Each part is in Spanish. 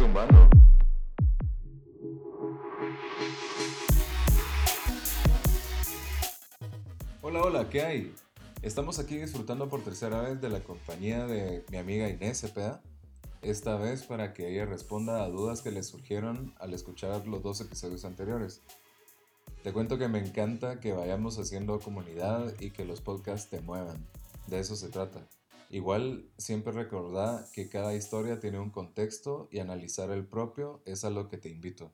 humano. Hola, hola, ¿qué hay? Estamos aquí disfrutando por tercera vez de la compañía de mi amiga Inés Cepeda. Esta vez para que ella responda a dudas que le surgieron al escuchar los dos episodios anteriores. Te cuento que me encanta que vayamos haciendo comunidad y que los podcasts te muevan. De eso se trata. Igual siempre recordá que cada historia tiene un contexto y analizar el propio es a lo que te invito.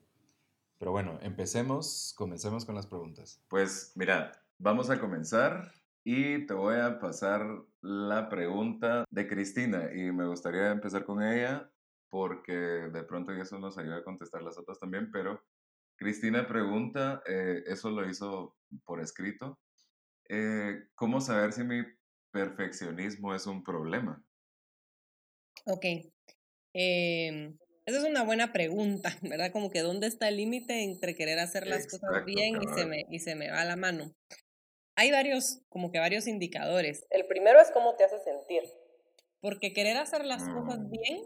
Pero bueno, empecemos, comencemos con las preguntas. Pues mira, vamos a comenzar y te voy a pasar la pregunta de Cristina y me gustaría empezar con ella porque de pronto eso nos ayuda a contestar las otras también, pero Cristina pregunta, eh, eso lo hizo por escrito, eh, ¿cómo saber si mi perfeccionismo es un problema? Ok. Em, esa es una buena pregunta, ¿verdad? Como que dónde está el límite entre querer hacer las cosas bien y se, me, y se me va la mano. Hay varios, como que varios indicadores. El primero es cómo te hace sentir. Porque querer hacer las cosas mm. bien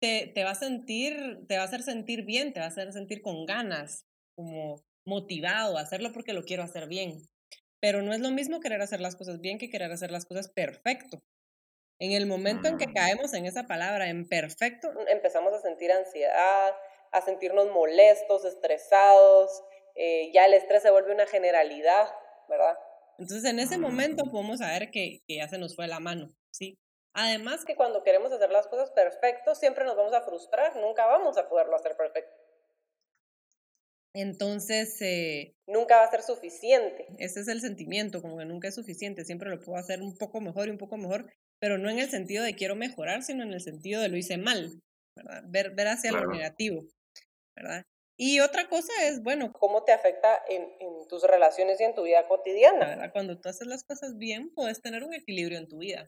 te, te, va a sentir, te va a hacer sentir bien, te va a hacer sentir con ganas, como motivado a hacerlo porque lo quiero hacer bien. Pero no es lo mismo querer hacer las cosas bien que querer hacer las cosas perfecto. En el momento en que mm. caemos en esa palabra, en perfecto, empezamos a sentir ansiedad, a sentirnos molestos, estresados, eh, ya el estrés se vuelve una generalidad, ¿verdad? Entonces en ese momento mm. podemos saber que, que ya se nos fue la mano, ¿sí? Además que cuando queremos hacer las cosas perfecto, siempre nos vamos a frustrar, nunca vamos a poderlo hacer perfecto. Entonces, eh, nunca va a ser suficiente. Ese es el sentimiento, como que nunca es suficiente, siempre lo puedo hacer un poco mejor y un poco mejor, pero no en el sentido de quiero mejorar, sino en el sentido de lo hice mal, ¿verdad? Ver, ver hacia lo negativo, ¿verdad? Y otra cosa es, bueno, cómo te afecta en, en, tus relaciones y en tu vida cotidiana, ¿verdad? Cuando tú haces las cosas bien, puedes tener un equilibrio en tu vida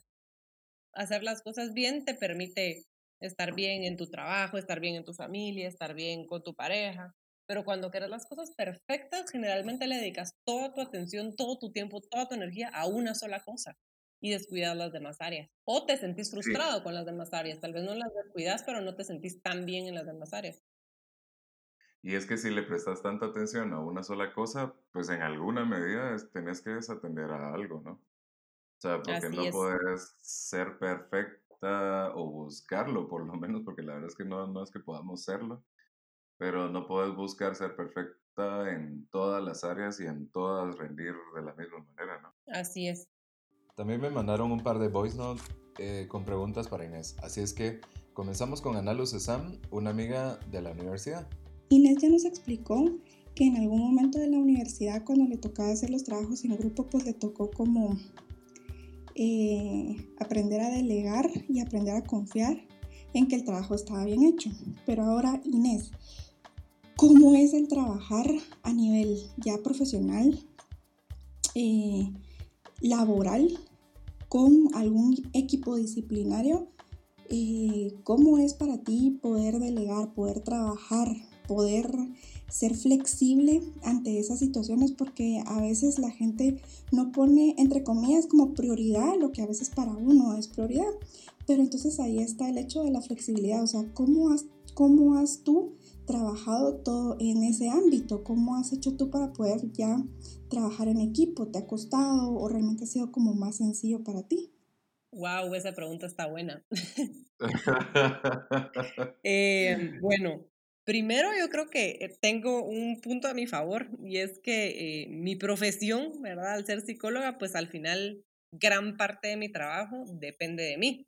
hacer las cosas bien te permite estar bien en tu trabajo, estar bien en tu familia, estar bien con tu pareja. Pero cuando quieres las cosas perfectas, generalmente le dedicas toda tu atención, todo tu tiempo, toda tu energía a una sola cosa y descuidas las demás áreas. O te sentís frustrado con las demás áreas. Tal vez no las descuidas, pero no te sentís tan bien en las demás áreas. Y es que si le prestas tanta atención a una sola cosa, pues en alguna medida tenés que desatender a algo, ¿no? O sea, porque no puedes ser perfecta o buscarlo, por lo menos, porque la verdad es que no, no es que podamos serlo, pero no puedes buscar ser perfecta en todas las áreas y en todas rendir de la misma manera, ¿no? Así es. También me mandaron un par de voice notes eh, con preguntas para Inés, así es que comenzamos con Ana Luz Sam, una amiga de la universidad. Inés ya nos explicó que en algún momento de la universidad cuando le tocaba hacer los trabajos en grupo, pues le tocó como eh, aprender a delegar y aprender a confiar en que el trabajo estaba bien hecho. Pero ahora, Inés, ¿cómo es el trabajar a nivel ya profesional, eh, laboral, con algún equipo disciplinario? Eh, ¿Cómo es para ti poder delegar, poder trabajar, poder ser flexible ante esas situaciones porque a veces la gente no pone, entre comillas, como prioridad lo que a veces para uno es prioridad. Pero entonces ahí está el hecho de la flexibilidad, o sea, ¿cómo has, cómo has tú trabajado todo en ese ámbito? ¿Cómo has hecho tú para poder ya trabajar en equipo? ¿Te ha costado o realmente ha sido como más sencillo para ti? Wow, esa pregunta está buena. eh, bueno, Primero, yo creo que eh, tengo un punto a mi favor y es que eh, mi profesión, ¿verdad? Al ser psicóloga, pues al final gran parte de mi trabajo depende de mí,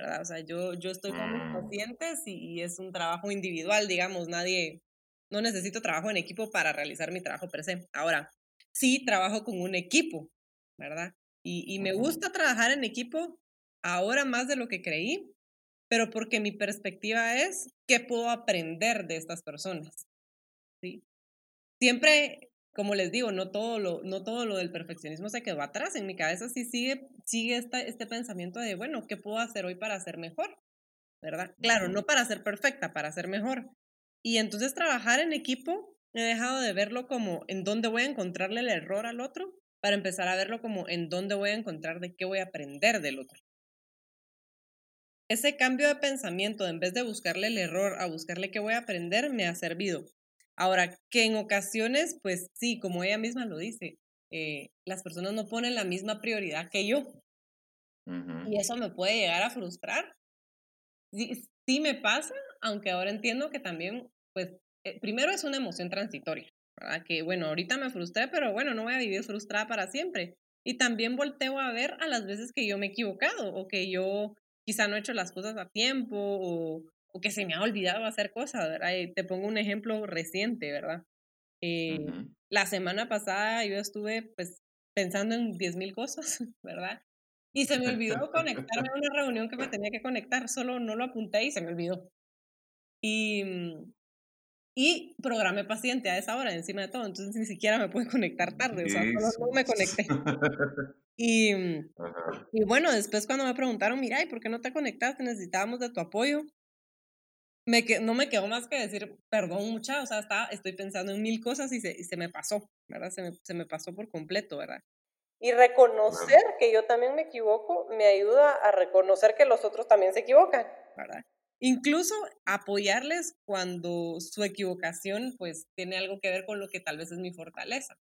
¿verdad? O sea, yo, yo estoy con mis mm. pacientes y, es un trabajo individual, digamos, nadie, no necesito trabajo en equipo para realizar mi trabajo per se. Ahora, sí trabajo con un equipo, ¿verdad? Y, y me gusta trabajar en equipo ahora más de lo que creí, pero porque mi perspectiva es qué puedo aprender de estas personas. ¿sí? Siempre, como les digo, no todo, lo, no todo lo del perfeccionismo se quedó atrás. En mi cabeza sí sigue, sigue esta, este pensamiento de, bueno, ¿qué puedo hacer hoy para ser mejor? ¿Verdad? Claro, no para ser perfecta, para ser mejor. Y entonces trabajar en equipo, he dejado de verlo como en dónde voy a encontrarle el error al otro, para empezar a verlo como en dónde voy a encontrar de qué voy a aprender del otro. ese cambio de pensamiento, en vez de buscarle el error a buscarle qué voy a aprender, me ha servido. Ahora, que en ocasiones, pues sí, como ella misma lo dice, eh, las personas no ponen la misma prioridad que yo. Y eso me puede llegar a frustrar. Sí, sí me pasa, aunque ahora entiendo que también, pues, eh, primero es una emoción transitoria, ¿verdad? Que bueno, ahorita me frustré, pero bueno, no voy a vivir frustrada para siempre. Y también volteo a ver a las veces que yo me he equivocado o que yo quizá no he hecho las cosas a tiempo o, o que se me ha olvidado hacer cosas, ¿verdad? te pongo un ejemplo reciente, ¿verdad? Eh, la semana pasada yo estuve pues pensando en 10.000 cosas, ¿verdad? Y se me olvidó conectarme a una reunión que me tenía que conectar, solo no lo apunté y se me olvidó. Y, mm, y programé paciente a esa hora encima de todo, entonces ni siquiera me pude conectar tarde, o sea, solo no me conecté. Y, mm, y bueno, después cuando me preguntaron, mira, ¿y por qué no te conectaste? Necesitábamos de tu apoyo. Me que, no me quedó más que decir, perdón, mucha, o sea, está, estoy pensando en mil cosas y se, y se me pasó, ¿verdad? Se me, se me pasó por completo, ¿verdad? Y reconocer que yo también me equivoco me ayuda a reconocer que los otros también se equivocan, ¿verdad? Incluso apoyarles cuando su equivocación pues tiene algo que ver con lo que tal vez es mi fortaleza.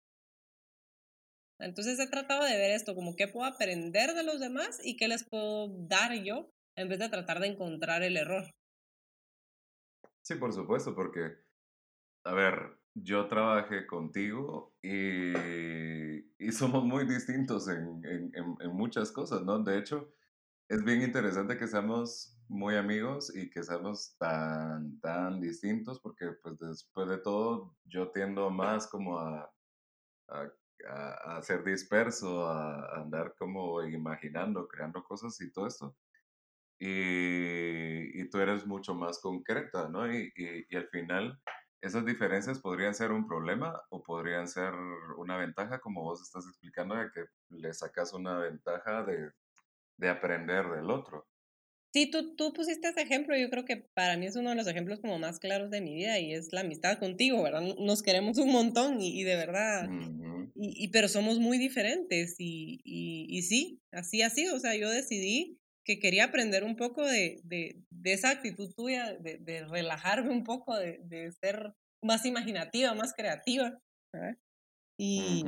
Entonces he tratado de ver esto como qué puedo aprender de los demás y qué les puedo dar yo en vez de tratar de encontrar el error. Sí, por supuesto, porque, a ver, yo trabajé contigo y, y somos muy distintos en, en, en, muchas cosas, ¿no? De hecho, es bien interesante que seamos muy amigos y que seamos tan, tan distintos, porque pues después de todo yo tiendo más como a, a a, ser disperso, a, andar como imaginando, creando cosas y todo esto. Y, y tú eres mucho más concreta, ¿no? Y, y, al final esas diferencias podrían ser un problema o podrían ser una ventaja, como vos estás explicando, de que le sacas una ventaja de, de aprender del otro. Sí, tú, tú pusiste ese ejemplo, yo creo que para mí es uno de los ejemplos como más claros de mi vida y es la amistad contigo, ¿verdad? Nos queremos un montón y, de verdad, y, y, pero somos muy diferentes y, y, y, sí, así ha sido, o sea, yo decidí que quería aprender un poco de, de, de esa actitud tuya, de, de, relajarme un poco, de, de ser más imaginativa, más creativa, ¿verdad? Y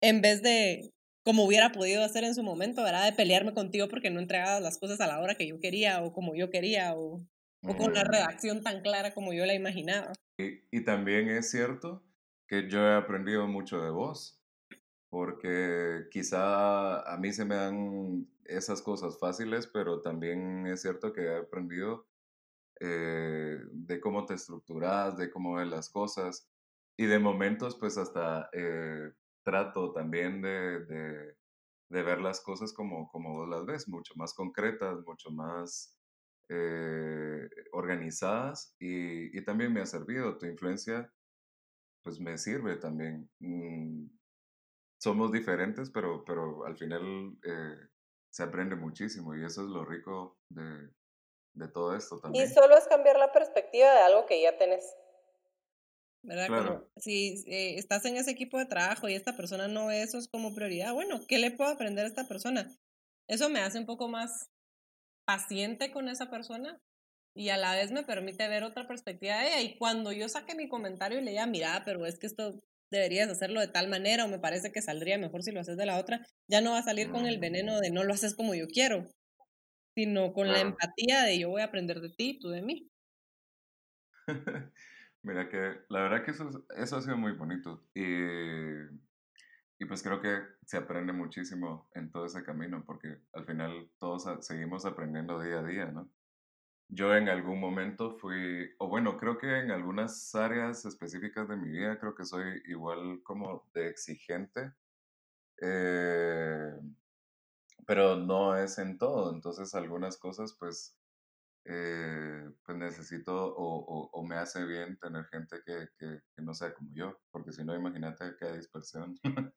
en vez de, como hubiera podido hacer en su momento, ¿verdad? De pelearme contigo porque no entregaba las cosas a la hora que yo quería o como yo quería o, o con la mm. redacción tan clara como yo la imaginaba. Y, y, también es cierto que yo he aprendido mucho de vos, porque quizá a mí se me dan esas cosas fáciles, pero también es cierto que he aprendido eh, de cómo te estructuras, de cómo ves las cosas y de momentos pues hasta eh, trato también de, de, de, ver las cosas como, como vos las ves, mucho más concretas, mucho más eh, organizadas y, y, también me ha servido. Tu influencia, pues me sirve también. Mm, somos diferentes, pero, pero al final eh, se aprende muchísimo y eso es lo rico de, de todo esto también. Y solo es cambiar la perspectiva de algo que ya tenés. ¿verdad? Como si eh, estás en ese equipo de trabajo y esta persona no ve eso es como prioridad, bueno, ¿qué le puedo aprender a esta persona? Eso me hace un poco más paciente con esa persona y a la vez me permite ver otra perspectiva de ella. Y cuando yo saque mi comentario y le diga, mira, pero es que esto deberías hacerlo de tal manera o me parece que saldría mejor si lo haces de la otra, ya no va a salir con el veneno de no lo haces como yo quiero, sino con la empatía de yo voy a aprender de ti y tú de mí. Mira que la verdad que eso, eso ha sido muy bonito y, y pues creo que se aprende muchísimo en todo ese camino porque al final todos seguimos aprendiendo día a día, ¿no? Yo en algún momento fui, o bueno, creo que en algunas áreas específicas de mi vida creo que soy igual como de exigente, eh, pero no es en todo, entonces algunas cosas pues eh, pues necesito o, o, me hace bien tener gente que, que, no sea como yo, porque si no, imagínate que hay dispersión.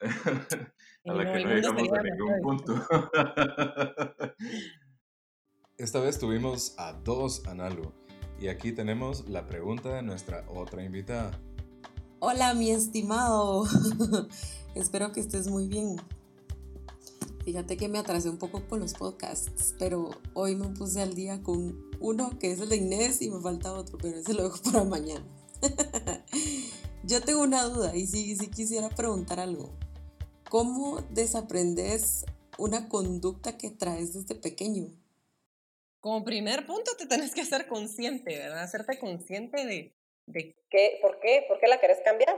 a la que no llegamos a ningún punto. Esta vez tuvimos a dos Analu y aquí tenemos la pregunta de nuestra otra invitada. Hola, mi estimado. Espero que estés muy bien. Fíjate que me atrasé un poco con los podcasts, pero hoy me puse al día con uno que es el de Inés y me falta otro, pero ese lo dejo para mañana. Yo tengo una duda y sí, sí quisiera preguntar algo. ¿Cómo desaprendes una conducta que traes desde pequeño? Como primer punto te tenés que hacer consciente, ¿verdad? Hacerte consciente de, de qué, por qué, por qué la querés cambiar.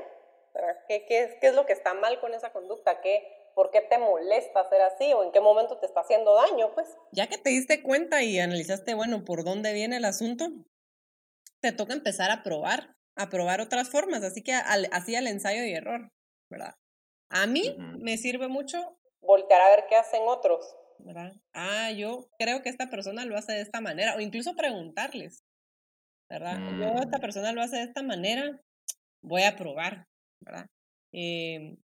¿Qué, qué, ¿Qué es lo que está mal con esa conducta? ¿Qué, ¿Por qué te molesta hacer así o en qué momento te está haciendo daño? Pues ya que te diste cuenta y analizaste, bueno, por dónde viene el asunto, te toca empezar a probar, a probar otras formas, así que al, así al ensayo y error, ¿verdad? A mí me sirve mucho voltear a ver qué hacen otros, ¿verdad? Ah, yo creo que esta persona lo hace de esta manera, o incluso preguntarles, ¿verdad? Yo, esta mm. persona lo hace de esta manera, voy a probar, ¿verdad? Eh,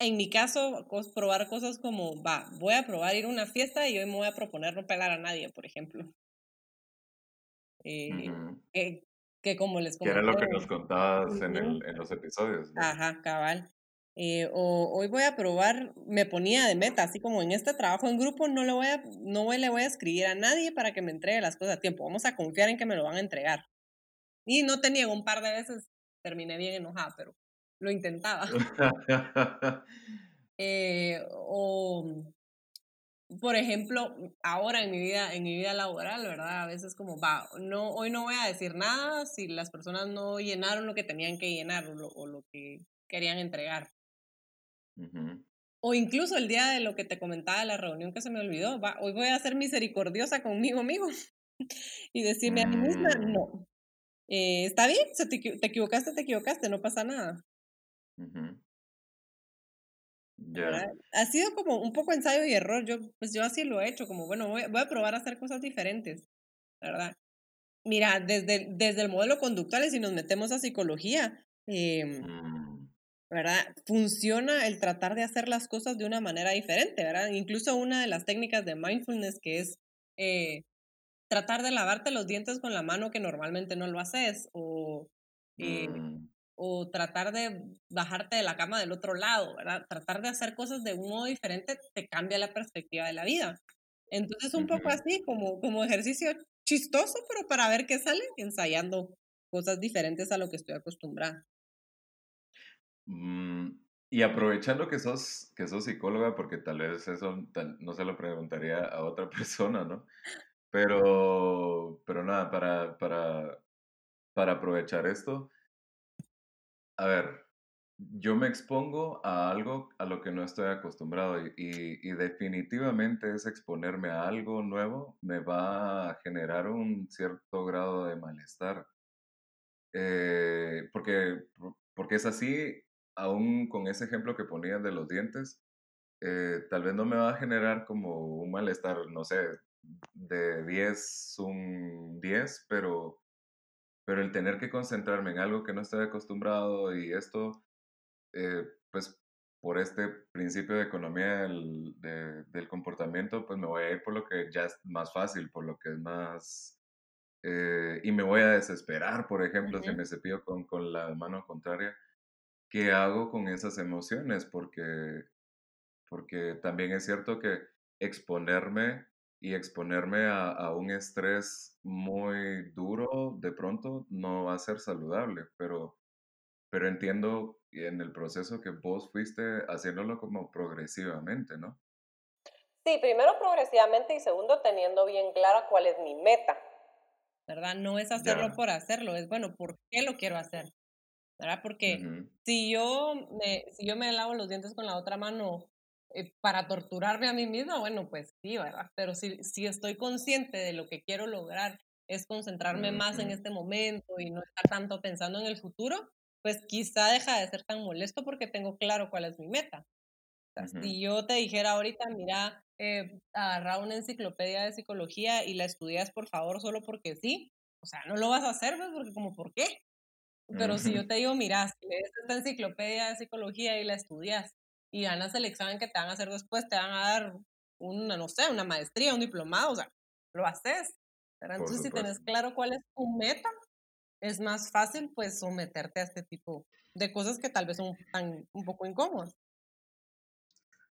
en mi caso, probar cosas como, va, voy a probar ir a una fiesta y hoy me voy a proponer no pegar a nadie, por ejemplo. Eh, que, como les comenté. Que era lo que nos contabas en, el, en los episodios. Ajá, cabal. Eh, o hoy voy a probar, me ponía de meta, así como en este trabajo en grupo no le voy a, no le voy a escribir a nadie para que me entregue las cosas a tiempo, vamos a confiar en que me lo van a entregar. Y no tenía un par de veces, terminé bien enojada, pero lo intentaba. eh, o, por ejemplo, ahora en mi vida, en mi vida laboral, ¿verdad? A veces como, va, no, hoy no voy a decir nada si las personas no llenaron lo que tenían que llenar o lo, o lo que querían entregar. O incluso el día de lo que te comentaba la reunión que se me olvidó, va, hoy voy a ser misericordiosa conmigo mismo y decirme a mí misma, mm. no, eh, está bien, te, te, equivocaste, te equivocaste, no pasa nada. Ha sido como un poco ensayo y error, yo, pues yo así lo he hecho, como bueno, voy, voy a probar a hacer cosas diferentes, ¿verdad? Mira, desde, desde el modelo conductual, y si nos metemos a psicología, eh, ¿verdad? Funciona el tratar de hacer las cosas de una manera diferente, ¿verdad? Incluso una de las técnicas de mindfulness que es eh, tratar de lavarte los dientes con la mano que normalmente no lo haces o, eh, mm. o tratar de bajarte de la cama del otro lado, ¿verdad? Tratar de hacer cosas de un modo diferente te cambia la perspectiva de la vida. Entonces, un poco así, como, como ejercicio chistoso, pero para ver qué sale, ensayando cosas diferentes a lo que estoy acostumbrada. Mm, y aprovechando que sos, que sos psicóloga, porque tal vez eso no se lo preguntaría a otra persona, ¿no? Pero, pero nada, para, para, para aprovechar esto, a ver, yo me expongo a algo a lo que no estoy acostumbrado y, definitivamente es exponerme a algo nuevo me va a generar un cierto grado de malestar. Eh, porque, porque es así aún con ese ejemplo que ponías de los dientes, eh, tal vez no me va a generar como un malestar, no sé, de 10, un 10, pero, pero el tener que concentrarme en algo que no estoy acostumbrado y esto, eh, pues por este principio de economía del, del, comportamiento, pues me voy a ir por lo que ya es más fácil, por lo que es más... Eh, y me voy a desesperar, por ejemplo, si me cepillo con, con la mano contraria qué hago con esas emociones, porque, porque también es cierto que exponerme y exponerme a, un estrés muy duro de pronto no va a ser saludable, pero, pero entiendo en el proceso que vos fuiste haciéndolo como progresivamente, ¿no? Sí, primero progresivamente y segundo teniendo bien clara cuál es mi meta. ¿Verdad? No es hacerlo por hacerlo, es bueno, ¿por qué lo quiero hacer? ¿Verdad? Porque si, yo me, si yo me lavo los dientes con la otra mano eh, para torturarme a mí misma, bueno, pues sí, ¿verdad? Pero si, si estoy consciente de lo que quiero lograr, es concentrarme más en este momento y no estar tanto pensando en el futuro, pues quizá deja de ser tan molesto porque tengo claro cuál es mi meta. Si yo te dijera ahorita, mira, eh, agarra una enciclopedia de psicología y la estudias por favor solo porque sí, o sea, no lo vas a hacer, pues, porque como, ¿por qué? Pero si yo te digo, mira, si lees esta enciclopedia de psicología y la estudias y ganas el examen que te van a hacer después, te van a dar una, no sé, una maestría, un diplomado, o sea, lo haces. Entonces, si tienes claro cuál es tu meta, es más fácil pues someterte a este tipo de cosas que tal vez son tan, un poco incómodas.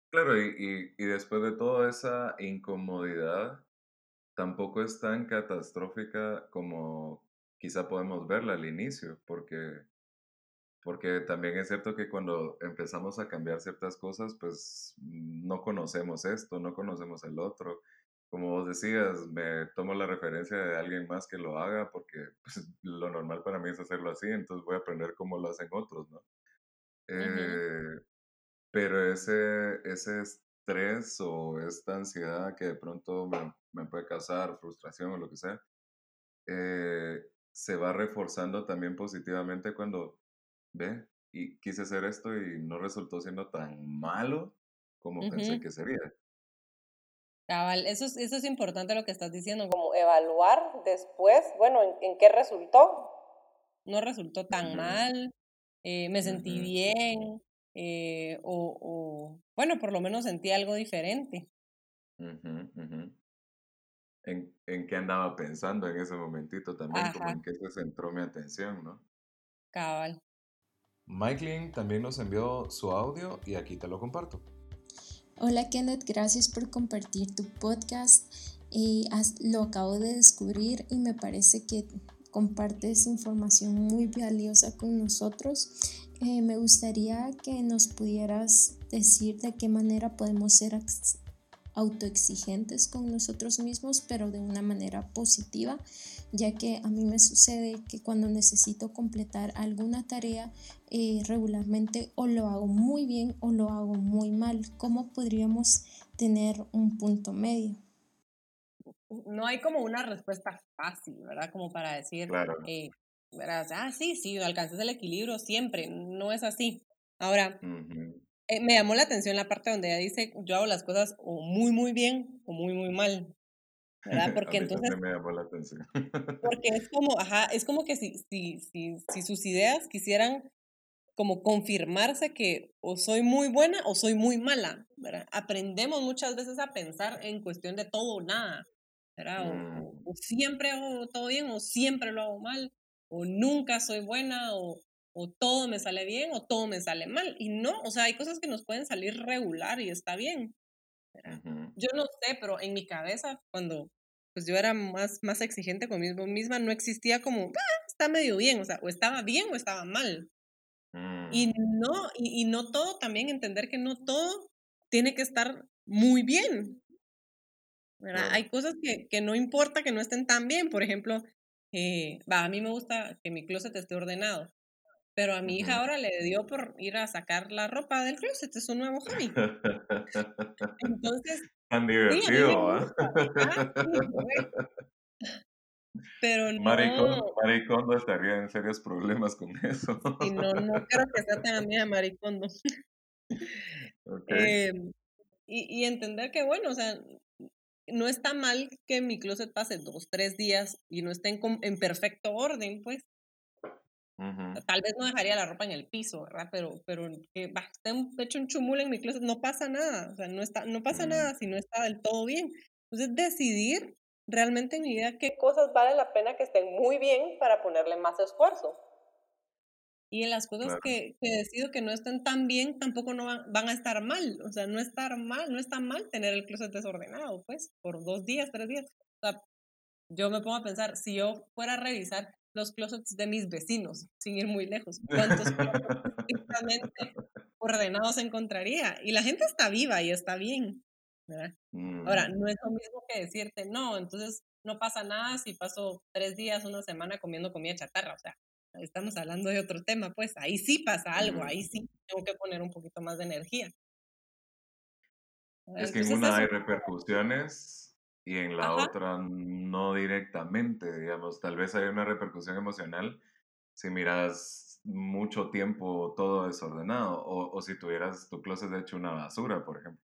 Claro, y, y, después de toda esa incomodidad, tampoco es tan catastrófica como quizá podemos verla al inicio, porque, porque también es cierto que cuando empezamos a cambiar ciertas cosas, pues no conocemos esto, no conocemos el otro. Como vos decías, me tomo la referencia de alguien más que lo haga porque pues, lo normal para mí es hacerlo así, entonces voy a aprender cómo lo hacen otros, ¿no? Eh, pero ese, ese estrés o esta ansiedad que de pronto me, me puede causar frustración o lo que sea, eh, se va reforzando también positivamente cuando ve y quise hacer esto y no resultó siendo tan malo como pensé que sería. Cabal, eso es, eso es importante lo que estás diciendo, como evaluar después, bueno, en, qué resultó. No resultó tan mal, eh, me sentí bien, eh, o, bueno, por lo menos sentí algo diferente. ¿En, ¿En, qué andaba pensando en ese momentito también? Como en qué se centró mi atención, ¿no? Cabal. Mike también nos envió su audio y aquí te lo comparto. Hola Kenneth, gracias por compartir tu podcast. Eh, lo acabo de descubrir y me parece que compartes información muy valiosa con nosotros eh, me gustaría que nos pudieras decir de qué manera podemos ser autoexigentes con nosotros mismos, pero de una manera positiva, ya que a mí me sucede que cuando necesito completar alguna tarea eh, regularmente o lo hago muy bien o lo hago muy mal. ¿Cómo podríamos tener un punto medio? No hay como una respuesta fácil, ¿verdad? Como para decir, eh, Ah, sí, sí, alcanzas el equilibrio siempre, no es así. Ahora, eh, me llamó la atención la parte donde ella dice, yo hago las cosas o muy, muy bien o muy, muy mal. ¿Verdad? Porque entonces... me llamó la atención. porque es como, ajá, es como que si, si, si, si sus ideas quisieran como confirmarse que o soy muy buena o soy muy mala, ¿verdad? Aprendemos muchas veces a pensar en cuestión de todo o nada, ¿verdad? Mm. o, siempre hago todo bien o siempre lo hago mal, o nunca soy buena o, o todo me sale bien o todo me sale mal. Y no, o sea, hay cosas que nos pueden salir regular y está bien. Yo no sé, pero en mi cabeza, cuando pues yo era más, más exigente conmigo misma, no existía como, ah, está medio bien, o sea, o estaba bien o estaba mal. Y mm. no, y, y, no todo también, entender que no todo tiene que estar muy bien. Hay cosas que, que no importa que no estén tan bien. Por ejemplo, eh, va, a mí me gusta que mi closet esté ordenado, pero a mi hija ahora le dio por ir a sacar la ropa del closet, es un nuevo hobby. Entonces, tan divertido, ¿ah? pero no. Maricondo, estaría en serios problemas con eso. Y no, no creo que sea tan amiga Maricondo. Okay. Em, y, y entender que, bueno, o sea, no está mal que mi closet pase dos, tres días y no esté en, perfecto orden, pues. Tal vez no dejaría la ropa en el piso, ¿verdad? Pero, pero que va, esté hecho un chumul en mi closet, no pasa nada. O sea, no, está, no pasa nada si no está del todo bien. Entonces, decidir realmente en mi vida qué cosas vale la pena que estén muy bien para ponerle más esfuerzo. Y en las cosas que, que, decido que no estén tan bien, tampoco no van, a estar mal. O sea, no estar mal, no está mal tener el closet desordenado, pues, por dos días, tres días. O sea, yo me pongo a pensar, si yo fuera a revisar los closets de mis vecinos, sin ir muy lejos, ¿cuántos closets ordenados encontraría? Y la gente está viva y está bien. Ahora, mm. no es lo mismo que decirte, no, entonces no pasa nada si paso tres días, una semana comiendo comida chatarra. O sea, estamos hablando de otro tema, pues ahí sí pasa algo, ahí sí tengo que poner un poquito más de energía. Es que en una hay repercusiones y en la otra no directamente, digamos, tal vez hay una repercusión emocional si miras mucho tiempo todo desordenado o, o si tuvieras tu closet hecho una basura, por ejemplo.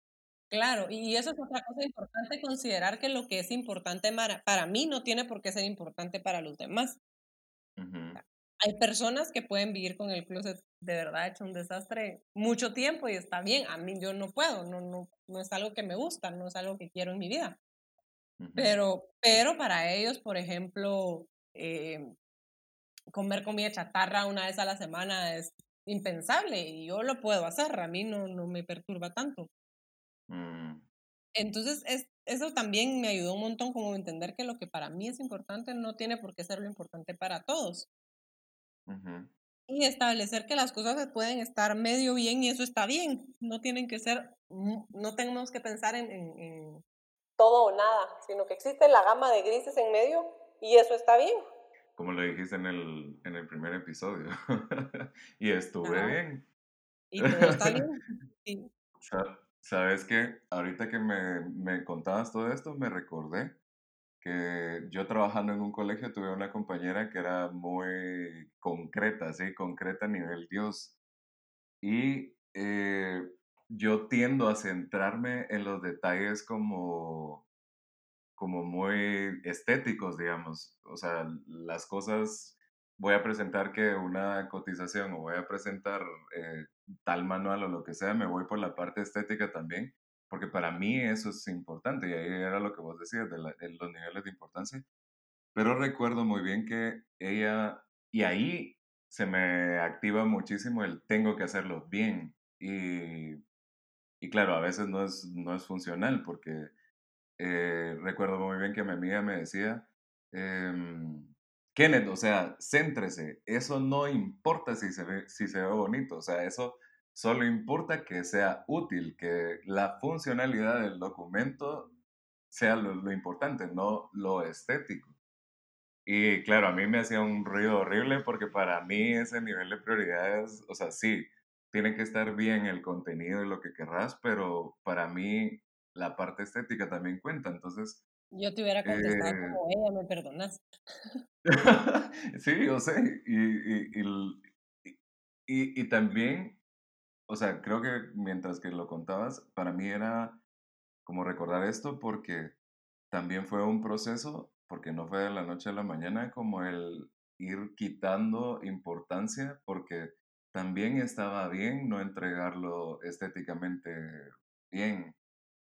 Claro, y eso es otra cosa importante, considerar que lo que es importante para, para mí no tiene por qué ser importante para los demás hay personas que pueden vivir con el closet de verdad hecho un desastre mucho tiempo y está bien. A mí yo no puedo, no, no, no es algo que me gusta, no es algo que quiero en mi vida. Pero, pero para ellos, por ejemplo, eh, comer comida chatarra una vez a la semana es impensable y yo lo puedo hacer, a mí no, no me perturba tanto. Mm. Entonces, es, eso también me ayudó un montón como a entender que lo que para mí es importante no tiene por qué ser lo importante para todos. Y establecer que las cosas pueden estar medio bien y eso está bien. No tienen que ser, mu- no tenemos que pensar en, en- en todo o nada, sino que existe la gama de grises en medio y eso está bien. Como lo dijiste en el, en el primer episodio. y estuve Ajá. bien. Y todo está bien. Sí. Sa- ¿Sabes qué? Ahorita que me, me contabas todo esto, me recordé que yo trabajando en un colegio tuve una compañera que era muy concreta, ¿sí? Concreta a nivel Dios. Y eh, yo tiendo a centrarme en los detalles como, como muy estéticos, digamos. O sea, las cosas, voy a presentar que una cotización o voy a presentar eh, tal manual o lo que sea, me voy por la parte estética también, porque para mí eso es importante y ahí era lo que vos decías de, la- de los niveles de importancia. Pero recuerdo muy bien que ella, y ahí se me activa muchísimo el tengo que hacerlo bien. Y, y claro, a veces no es, no es funcional porque eh, recuerdo muy bien que mi amiga me decía, em, Kenneth, o sea, céntrese, eso no importa si se ve, si se ve bonito, o sea, eso solo importa que sea útil, que la funcionalidad del documento sea lo, lo importante, no lo estético. Y claro, a mí me hacía un ruido horrible porque para mí ese nivel de prioridades, o sea, sí, tiene que estar bien el contenido y lo que querrás, pero para mí la parte estética también cuenta. Entonces, Yo te hubiera contestado eh, como ella, ¿me perdonas? sí, yo sé. Y, y, y y también, o sea, creo que mientras que lo contabas, para mí era como recordar esto porque también fue un proceso, porque no fue de la noche a la mañana, como el ir quitando importancia, porque también estaba bien no entregarlo estéticamente bien.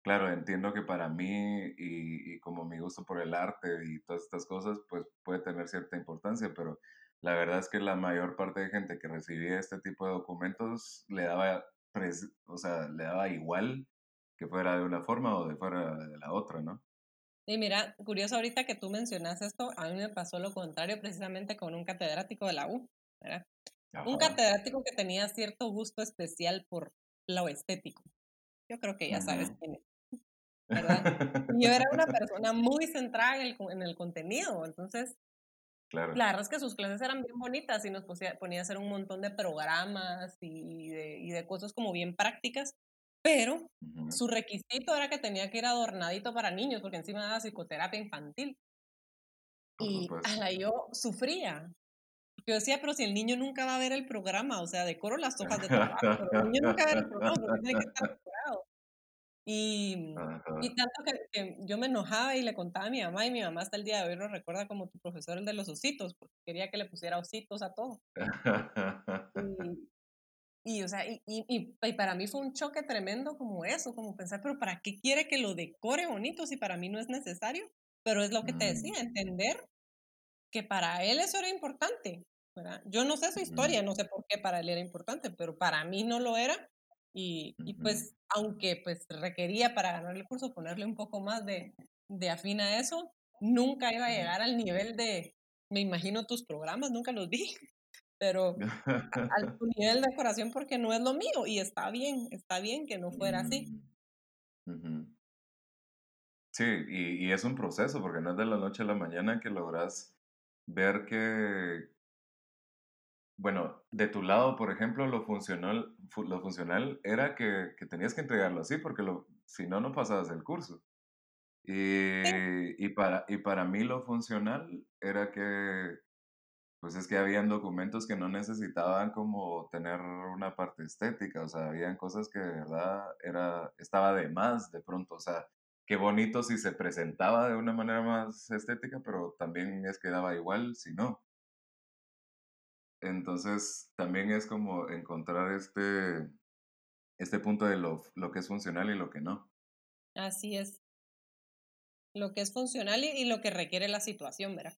Claro, entiendo que para mí y, como mi gusto por el arte y todas estas cosas, pues puede tener cierta importancia, pero la verdad es que la mayor parte de gente que recibía este tipo de documentos le daba, o sea, le daba igual que fuera de una forma o de fuera de la otra, ¿no? Y mira, curioso ahorita que tú mencionas esto, a mí me pasó lo contrario precisamente con un catedrático de la U, ¿verdad? Un catedrático que tenía cierto gusto especial por lo estético. Yo creo que ya sabes quién es, ¿verdad? Yo era una persona muy centrada en el, en el contenido, entonces Claro. la verdad es que sus clases eran bien bonitas y nos ponía a hacer un montón de programas y de, y de cosas como bien prácticas, pero su requisito era que tenía que ir adornadito para niños, porque encima daba psicoterapia infantil. Por Y ala, yo sufría. Yo decía, pero si el niño nunca va a ver el programa, o sea, decoro las hojas de trabajo, pero el niño nunca va a ver el programa porque tiene que estar decorado. Y, Ajá. y tanto que, que yo me enojaba y le contaba a mi mamá, y mi mamá hasta el día de hoy lo recuerda como tu profesor, el de los ositos, porque quería que le pusiera ositos a todo. Y, y, o sea, y, y, y- y para mí fue un choque tremendo como eso, como pensar, pero ¿para qué quiere que lo decore bonito si para mí no es necesario? Pero es lo que te decía, Mm, entender que para él eso era importante. ¿Verdad? Yo no sé su historia, no sé por qué para él era importante, pero para mí no lo era. Y, y pues, aunque pues requería para ganar el curso ponerle un poco más de, de afín a eso, nunca iba a llegar al nivel de, me imagino tus programas, nunca los vi, pero al nivel de decoración porque no es lo mío y está bien, está bien que no fuera así. Mm. Sí, y, y es un proceso, porque no es de la noche a la mañana que logras ver que, bueno, de tu lado, por ejemplo, lo funcional, fu- lo funcional era que, que tenías que entregarlo así, porque lo, si no, no pasabas el curso. Sí, Y, y, para, y para mí lo funcional era que Pues es que habían documentos que no necesitaban como tener una parte estética, o sea, habían cosas que de verdad era, estaba de más de pronto, o sea, qué bonito si se presentaba de una manera más estética, pero también es que daba igual si no. Entonces, también es como encontrar este, este punto de lo, lo que es funcional y lo que no. así es. Lo que es funcional y, y lo que requiere la situación, ¿verdad?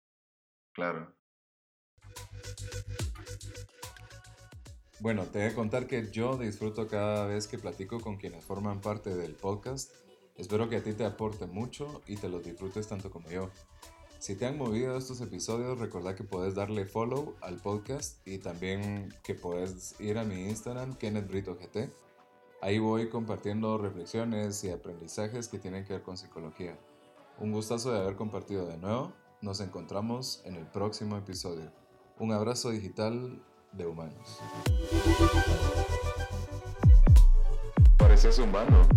Claro. Bueno, te voy a contar que yo disfruto cada vez que platico con quienes forman parte del podcast. Espero que a ti te aporte mucho y te los disfrutes tanto como yo. Si te han movido estos episodios, recordá que puedes darle follow al podcast y también que puedes ir a mi Instagram, KennethBritoGT. Ahí voy compartiendo reflexiones y aprendizajes que tienen que ver con psicología. Un gustazo de haber compartido de nuevo. Nos encontramos en el próximo episodio. Un abrazo digital de humanos. Pareces humano.